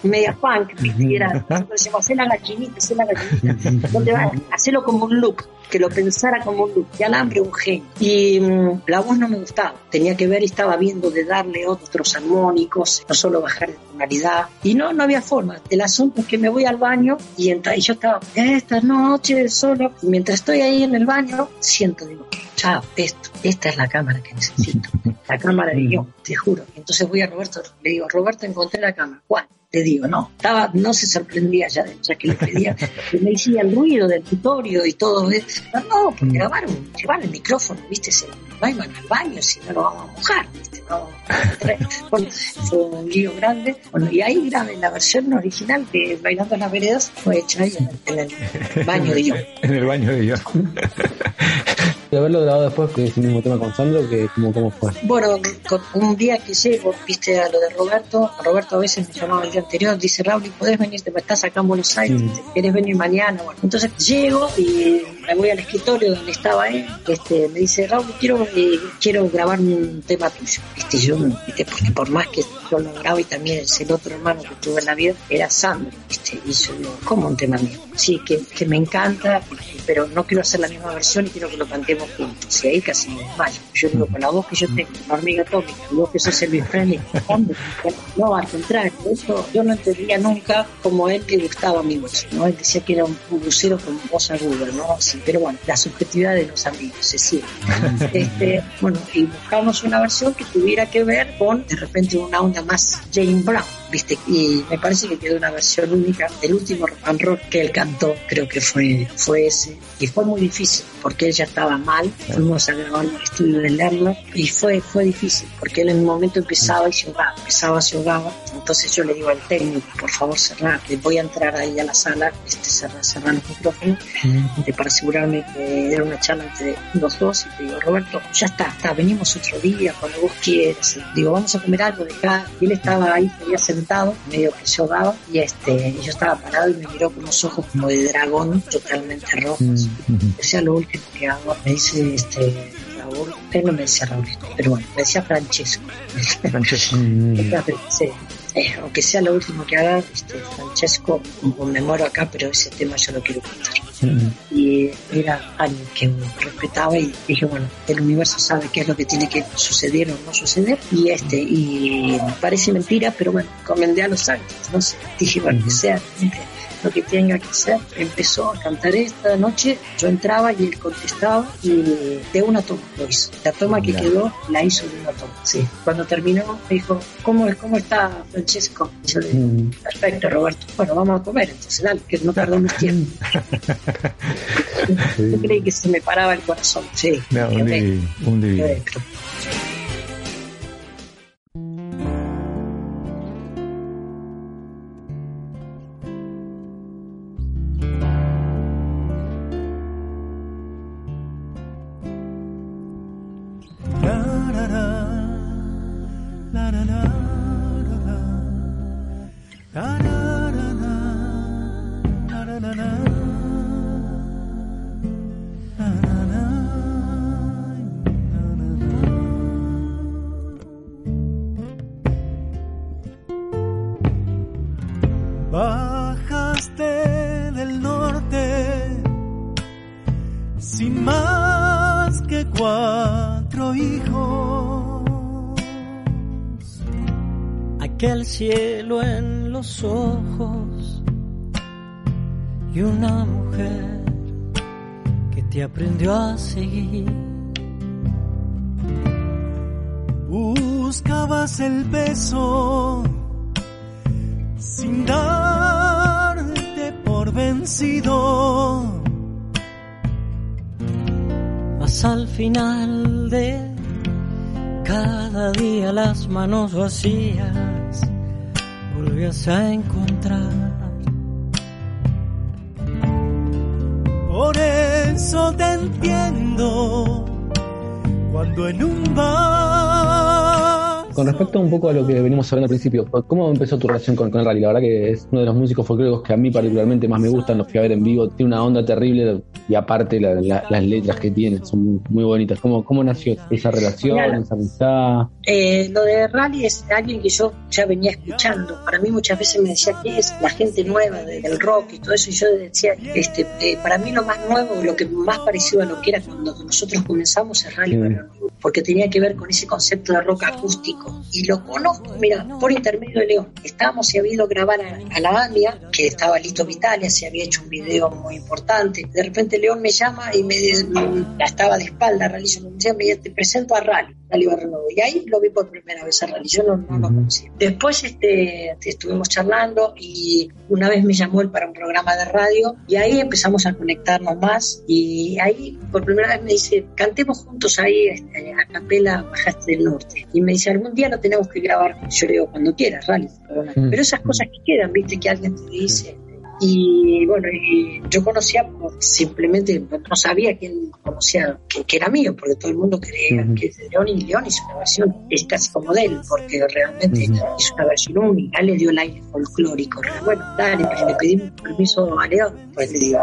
media punk era decíamos hacer la gallinita hacer la gallinita ¿Dónde va? hacerlo como un loop que lo pensara como un loop y alambre un genio y mm, la voz no me gustaba tenía que ver y estaba viendo de darle otros armónicos no solo bajar de tonalidad. Y no no había forma. El asunto es que me voy al baño y, entra, y yo estaba esta noche solo y mientras estoy ahí en el baño siento digo chao esto esta es la cámara que necesito la cámara de yo te juro entonces voy a Roberto le digo Roberto encontré la cámara Ué, le digo, no, estaba, no se sorprendía ya, de- ya que le pedía, que me decía el ruido del tutorio y todo eso. No, no, porque grabaron, llevar el micrófono, viste, se iban al baño si no lo vamos a mojar, viste, no. Bueno, fue un lío grande. Bueno, y ahí grabé la versión original de Bailando en las Veredas, fue hecha ahí en el, en el baño de yo. En el baño de yo. De haberlo grabado después, que es el mismo tema con Sandro, que como, cómo fue. Bueno, con- un día que llego, viste a lo de Roberto, Roberto a veces me llamaba el día anterior, dice Raúl, ¿podés venir? Te estás acá en Buenos Aires. ¿querés venir mañana? Bueno, entonces llego y me voy al escritorio donde estaba él, este, me dice Raúl, quiero, eh, quiero grabar un tema tuyo. Viste, yo, viste, porque por más que yo lo grabo y también es el otro hermano que tuve en la vida, era Sandro, viste, y yo digo, ¿cómo un tema mío? Sí, que, que me encanta, pero no quiero hacer la misma versión y quiero que lo cantemos juntos. Y ahí casi me desmayo. Yo digo, con la voz que yo tengo, la hormiga atómica, vos que sos Presley, ¿dónde? no, al contrario, eso yo no entendía nunca como a él le gustaba mi voz, ¿no? Él decía que era un bucero con voz aguda, ¿no? Así, pero bueno, la subjetividad de los amigos, se sigue. este, bueno, y buscamos una versión que tuviera que ver con, de repente, una onda más Jane Brown, viste, y me parece que quedó una versión única. El último rock and roll que él cantó, creo que fue, fue ese, y fue muy difícil, porque él ya estaba mal, fuimos a grabar el estudio de Lerner, y fue, fue difícil, porque él en un momento empezaba y se ahogaba, empezaba, se ahogaba, entonces yo le digo al técnico, por favor cerrar, le voy a entrar ahí a la sala, este, cerrar, cerrar los micrófonos, este, para asegurarme que era una charla entre los dos, y te digo, Roberto, ya está, está, venimos otro día, cuando vos quieras, digo, vamos a comer algo de acá, y él estaba ahí, se había sentado, medio que se ahogaba, y este, yo estaba parado y me miró con unos ojos como de dragón, totalmente rojos, decía lo último que hago, me dice, este, Raúl, él no me decía Raúl, pero bueno, me decía Francesco. Francesco. sí, eh, aunque sea lo último que haga, este, Francesco, me muero acá, pero ese tema yo lo quiero contar. Y era alguien que respetaba y dije, bueno, el universo sabe qué es lo que tiene que suceder o no suceder. Y este, y parece mentira, pero bueno, comendé a los ángeles, no sé. Dije, bueno, que sea lo que tenga que hacer. Empezó a cantar esta noche, yo entraba y él contestaba y de una toma lo hizo. La toma que quedó la hizo de una toma. Sí. Cuando terminó me dijo, ¿cómo, cómo está Francesco? Y yo le digo, perfecto Roberto, bueno, vamos a comer, entonces dale, que no tardamos tiempo. Yo creí que se me paraba el corazón, sí. No, un divino, un divino. Aquel cielo en los ojos y una mujer que te aprendió a seguir. Buscabas el beso sin darte por vencido. Mas al final de cada día las manos vacías volvías a encontrar. Por eso te entiendo cuando en un bar Con respecto un poco a lo que venimos hablando al principio, ¿cómo empezó tu relación con, con el rally? La verdad que es uno de los músicos folclóricos que a mí particularmente más me gustan, los fui a ver en vivo, tiene una onda terrible y aparte la- la- las letras que tiene son muy, bonitas. ¿Cómo, ¿Cómo nació esa relación, esa amistad? Eh, lo de rally es alguien que yo ya venía escuchando. Para mí muchas veces me decía que es la gente nueva de- del rock y todo eso. Y yo decía, este, eh, para mí lo más nuevo, lo que más parecido a lo que era cuando nosotros comenzamos es rally, para porque tenía que ver con ese concepto de rock acústico. Y lo conozco, mira, por intermedio de León. Estábamos, se había ido a grabar a, la AMIA, que estaba Lito Vitalia, se había hecho un video muy importante. De repente León me llama y me mm, la estaba de espalda, yo me decía, te presento a Rally, Barrenovo. Y ahí lo vi por primera vez a Rally, yo no, no lo conocía. Después este, estuvimos charlando y una vez me llamó él para un programa de radio y ahí empezamos a conectarnos más y ahí por primera vez me dice, cantemos juntos ahí este, a capela Bajaste del Norte. Y me dice, algún día lo tenemos que grabar. Yo le digo, cuando quieras, Rally. Pero esas cosas que quedan, viste, que alguien te dice. Y bueno, y yo conocía, simplemente no sabía quién conocía que, que era mío, porque todo el mundo creía que es de León y León hizo una versión, es casi como de él, porque realmente es una versión única, le dio el aire folclórico. Bueno, dale, pero le pedimos permiso a León, pues le digo.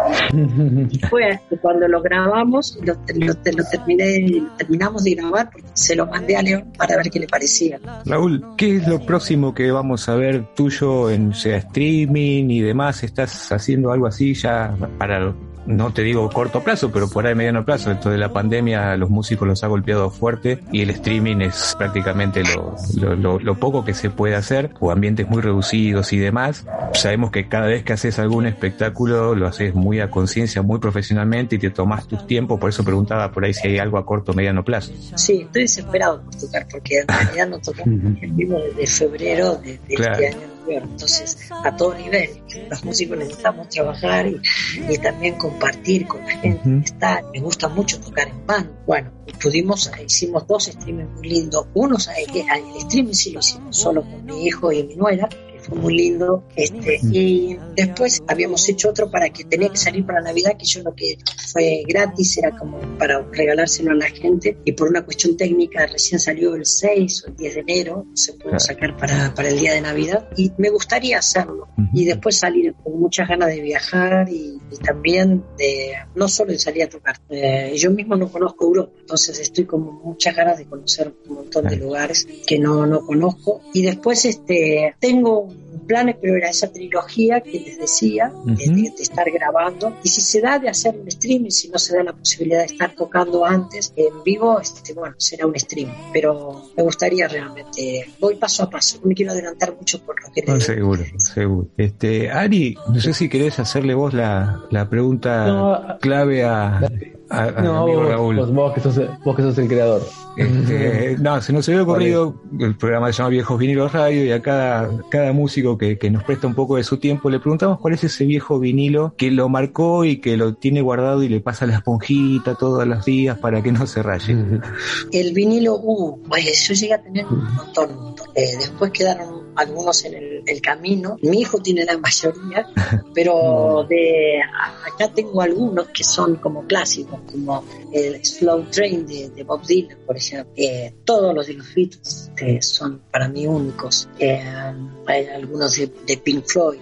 Y fue cuando lo grabamos, lo, lo- lo terminé, lo terminamos de grabar, porque se lo mandé a León para ver qué le parecía. Raúl, ¿qué es lo próximo que vamos a ver tuyo en sea streaming y demás? ¿Estás haciendo algo así ya para, no te digo corto plazo, pero por ahí mediano plazo? Esto de la pandemia los músicos los ha golpeado fuerte y el streaming es prácticamente lo, lo, lo- lo poco que se puede hacer, o ambientes muy reducidos y demás. Sabemos que cada vez que haces algún espectáculo lo haces muy a conciencia, muy profesionalmente y te tomas tus tiempos, por eso preguntaba por ahí si hay algo a corto o mediano plazo. Sí, estoy desesperado por tocar, porque en realidad no tocamos en vivo desde febrero de, de Claro. este año superior. Entonces, a todo nivel, los músicos necesitamos trabajar y, y también compartir con la gente, estar. Me gusta mucho tocar en band. Bueno, pudimos, hicimos dos streamings muy lindos. Uno, eh, el streaming sí lo hicimos solo con mi hijo y mi nuera, fue muy lindo. Este, y después habíamos hecho otro para que tenía que salir para Navidad, que yo lo que fue gratis, era como para regalárselo a la gente. Y por una cuestión técnica, recién salió el 6 o el 10 de enero, se pudo sacar para, para el día de Navidad. Y me gustaría hacerlo. Y después salir con muchas ganas de viajar y, también de no solo de salir a tocar. Eh, yo mismo no conozco Europa, entonces estoy con muchas ganas de conocer un montón de lugares que no, no conozco. Y después este, tengo planes, pero era esa trilogía que les decía, de, estar grabando. Y si se da de hacer un streaming, si no se da la posibilidad de estar tocando antes en vivo, este, bueno, será un streaming. Pero me gustaría realmente, voy paso a paso, no me quiero adelantar mucho por lo que... No, seguro, seguro. Este, Ari, no sé si querés hacerle vos la, la pregunta clave a, no, vos, que sos, vos que sos el creador. Este, no, se nos había ocurrido, el programa se llama Viejos Vinilos Radio y a cada, cada músico que, que, nos presta un poco de su tiempo le preguntamos cuál es ese viejo vinilo que lo marcó y que lo tiene guardado y le pasa la esponjita todos los días para que no se raye. El vinilo, uh, pues yo llegué a tener un montón. Eh, después quedaron algunos en el, camino. Mi hijo tiene la mayoría, pero de acá tengo algunos que son como clásicos, como el Slow Train de, Bob Dylan, por ejemplo. Eh, todos los de los Beatles son para mí únicos. Eh, hay algunos de, Pink Floyd,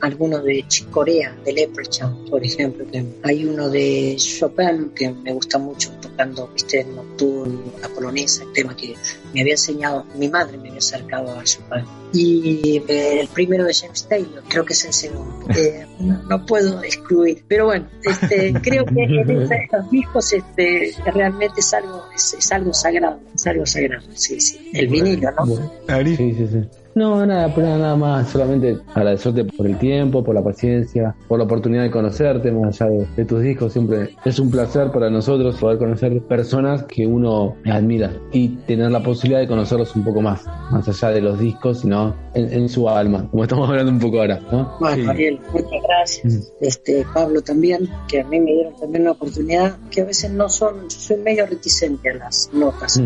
algunos de Chick Corea, de Leprechaun, por ejemplo. hay uno de Chopin que me gusta mucho tocando, viste, el nocturno, la polonesa, el tema que me había enseñado, mi madre me había acercado a Chopin y eh, el primero de James Taylor, creo que es el segundo. Eh, no, puedo excluir, pero bueno, este, creo que en estos discos este, realmente es algo, es, algo sagrado, es algo sagrado, sí, sí. El vinilo, ¿no? Sí, sí, sí. No, nada, nada más, solamente agradecerte por el tiempo, por la paciencia, por la oportunidad de conocerte, más allá de, tus discos, siempre es un placer para nosotros poder conocer personas que uno admira y tener la posibilidad de conocerlos un poco más, más allá de los discos, sino en, su alma, como estamos hablando un poco ahora, ¿no? Bueno, Ariel, muchas gracias. Este, Pablo también, que a mí me dieron también la oportunidad, que a veces no son, yo soy medio reticente a las notas,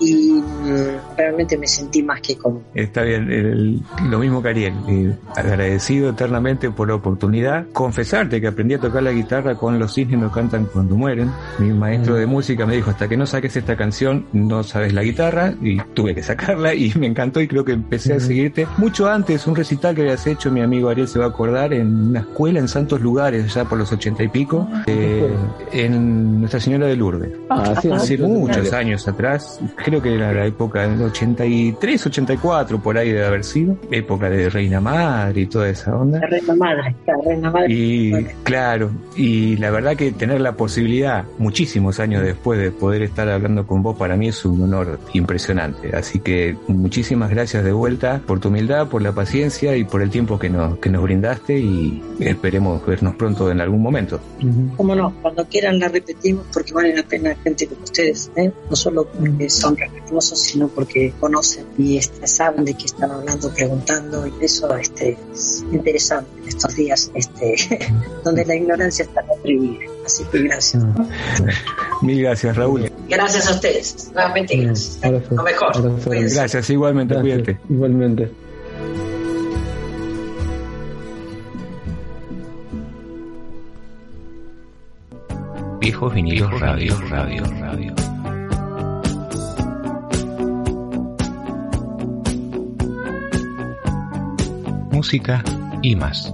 y mm, realmente me sentí más que cómodo. Está bien lo mismo que Ariel, eh, agradecido eternamente por la oportunidad. Confesarte que aprendí a tocar la guitarra con Los cisnes no cantan cuando mueren. Mi maestro de música me dijo, hasta que no saques esta canción, no sabes la guitarra, y tuve que sacarla y me encantó y creo que empecé a seguirte. Mucho antes, un recital que habías hecho, mi amigo Ariel se va a acordar, en una escuela en Santos Lugares, ya por los ochenta y pico, eh, en Nuestra Señora de Lourdes. Ah, Hace muchos años atrás, creo que era la época del 83, 84, por ahí de haber sido, época de Reina Madre y toda esa onda. La Reina Madre, la Reina Madre. Y claro, y la verdad que tener la posibilidad, muchísimos años después de poder estar hablando con vos, para mí es un honor impresionante. Así que muchísimas gracias de vuelta por tu humildad, por la paciencia y por el tiempo que nos, que nos brindaste y esperemos vernos pronto en algún momento. Cómo no, cuando quieran la repetimos porque vale la pena gente como ustedes, ¿eh? no solo porque son respetuosos, sino porque conocen y este, saben de qué están hablando, preguntando, y eso este, es interesante en estos días este, donde la ignorancia está atribuida. Así que gracias. Mil gracias, Raúl. Gracias a ustedes. Nuevamente gracias. Lo mejor. Gracias, igualmente, cuídate. Igualmente. Viejos vinilos radio, radio, radio. Música y más.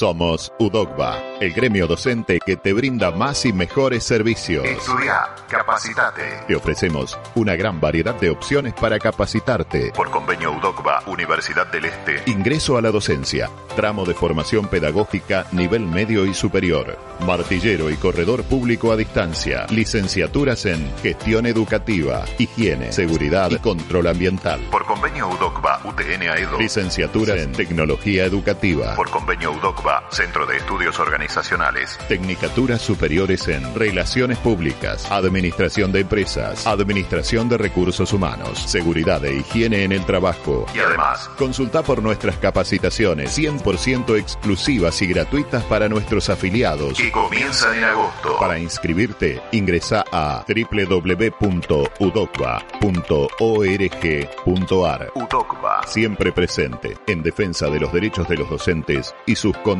Somos UDOCBA, el gremio docente que te brinda más y mejores servicios. Estudia, capacitate. Te ofrecemos una gran variedad de opciones para capacitarte. Por convenio UDOCBA, Universidad del Este. Ingreso a la docencia, tramo de formación pedagógica, nivel medio y superior. Martillero y corredor público a distancia. Licenciaturas en gestión educativa, higiene, seguridad y control ambiental. Por convenio UDOCBA, UTN AEDO. Licenciaturas en tecnología educativa. Por convenio UDOCBA, Centro de Estudios Organizacionales. Tecnicaturas superiores en Relaciones Públicas, Administración de Empresas, Administración de Recursos Humanos, Seguridad e Higiene en el Trabajo. Y además, Consulta por nuestras capacitaciones 100% exclusivas y gratuitas para nuestros afiliados. que comienzan en agosto. Para inscribirte, ingresa a www.udocva.org.ar. UDOCVA. Siempre presente en defensa de los derechos de los docentes y sus condiciones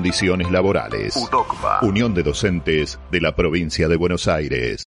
laborales. UDOCVA. Unión de Docentes de la Provincia de Buenos Aires.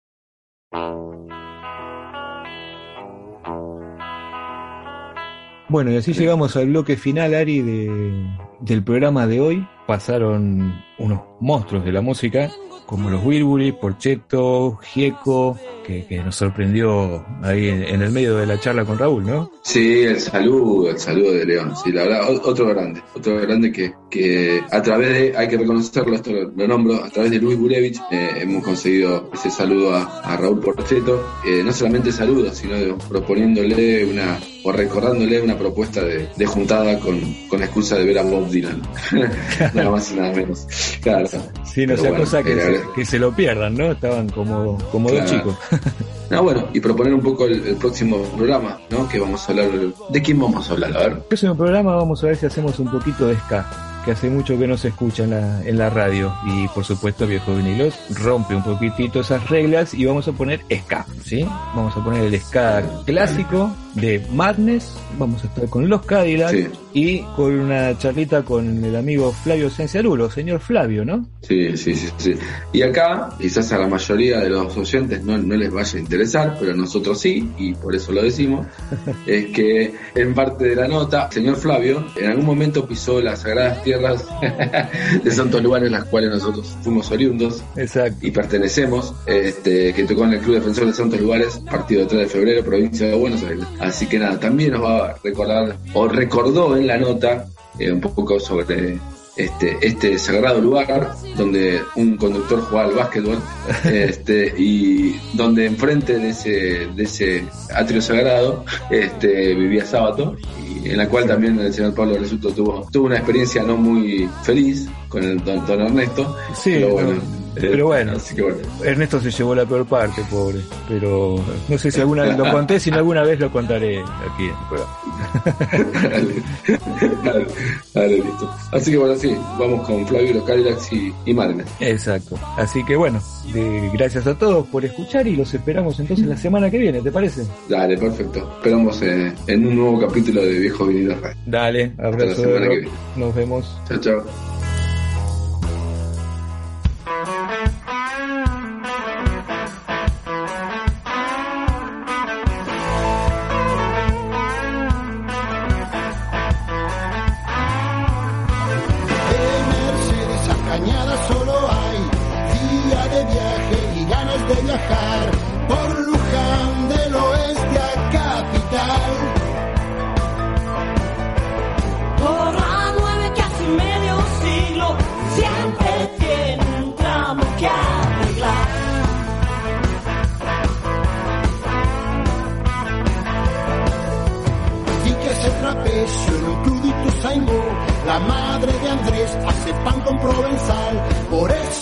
Bueno, y así llegamos al bloque final, Ari, de, del programa de hoy. Pasaron unos monstruos de la música, como los Wilbury, Porchetto, Gieco, que, que nos sorprendió ahí en, el medio de la charla con Raúl, ¿no? Sí, el saludo, el saludo de León. Sí, la verdad, otro grande, otro grande que, que a través de, hay que reconocerlo, esto lo, nombro, a través de Luis Gurevich eh, hemos conseguido ese saludo a, a Raúl Porcheto. Eh, no solamente saludo, sino proponiéndole una, o recordándole una propuesta de, de juntada con, con la excusa de ver a Bob Dylan. nada más y nada menos. Claro. Sí, no Pero sea bueno, cosa que, era- se, que se lo pierdan, ¿no? Estaban como, como dos chicos. Ah, bueno, y proponer un poco el, el próximo programa, ¿no? Que vamos a hablar. ¿De quién vamos a hablar? A ver. El próximo programa vamos a ver si hacemos un poquito de ska, que hace mucho que no se escucha en la, en la radio. Y por supuesto, Viejo Vinilos rompe un poquitito esas reglas y vamos a poner ska, ¿sí? Vamos a poner el ska clásico de Madness, vamos a estar con los Cadillacs Sí. y con una charlita con el amigo Flavio Cenciarulo, señor Flavio, ¿no? Sí, sí, sí, sí. Y acá, quizás a la mayoría de los oyentes no, no les vaya a interesar, pero a nosotros sí, y por eso lo decimos, es que en parte de la nota, señor Flavio en algún momento pisó las sagradas tierras de santos lugares en las cuales nosotros fuimos oriundos Exacto. y pertenecemos, este, que tocó en el Club Defensor de Santos Lugares, partido 3 de febrero, provincia de Buenos Aires. Así que nada, también nos va a recordar, o recordó en la nota, eh, un poco sobre este, este sagrado lugar donde un conductor jugaba al básquetbol este, y donde enfrente de ese, de ese atrio sagrado este, vivía Sábato y en la cual también el señor Pablo Resulto tuvo, tuvo una experiencia no muy feliz con el don, don Ernesto Sí, pero no, bueno, pero bueno. así que bueno Ernesto se llevó la peor parte, pobre. Pero no sé si alguna vez lo conté, si no alguna vez lo contaré aquí en el programa. dale, dale, listo. Así que bueno, sí, vamos con Flavio, los Cadillacs y, y Madness. Exacto. Así que bueno, de- gracias a todos por escuchar y los esperamos entonces la semana que viene, ¿te parece? Dale, perfecto. Esperamos eh, en un nuevo capítulo de Viejo Vinilos Radio. Dale, la abrazo de semana que rock. viene. Nos vemos. Chao, chao. De la madre de Andrés hace pan con provenzal, por eso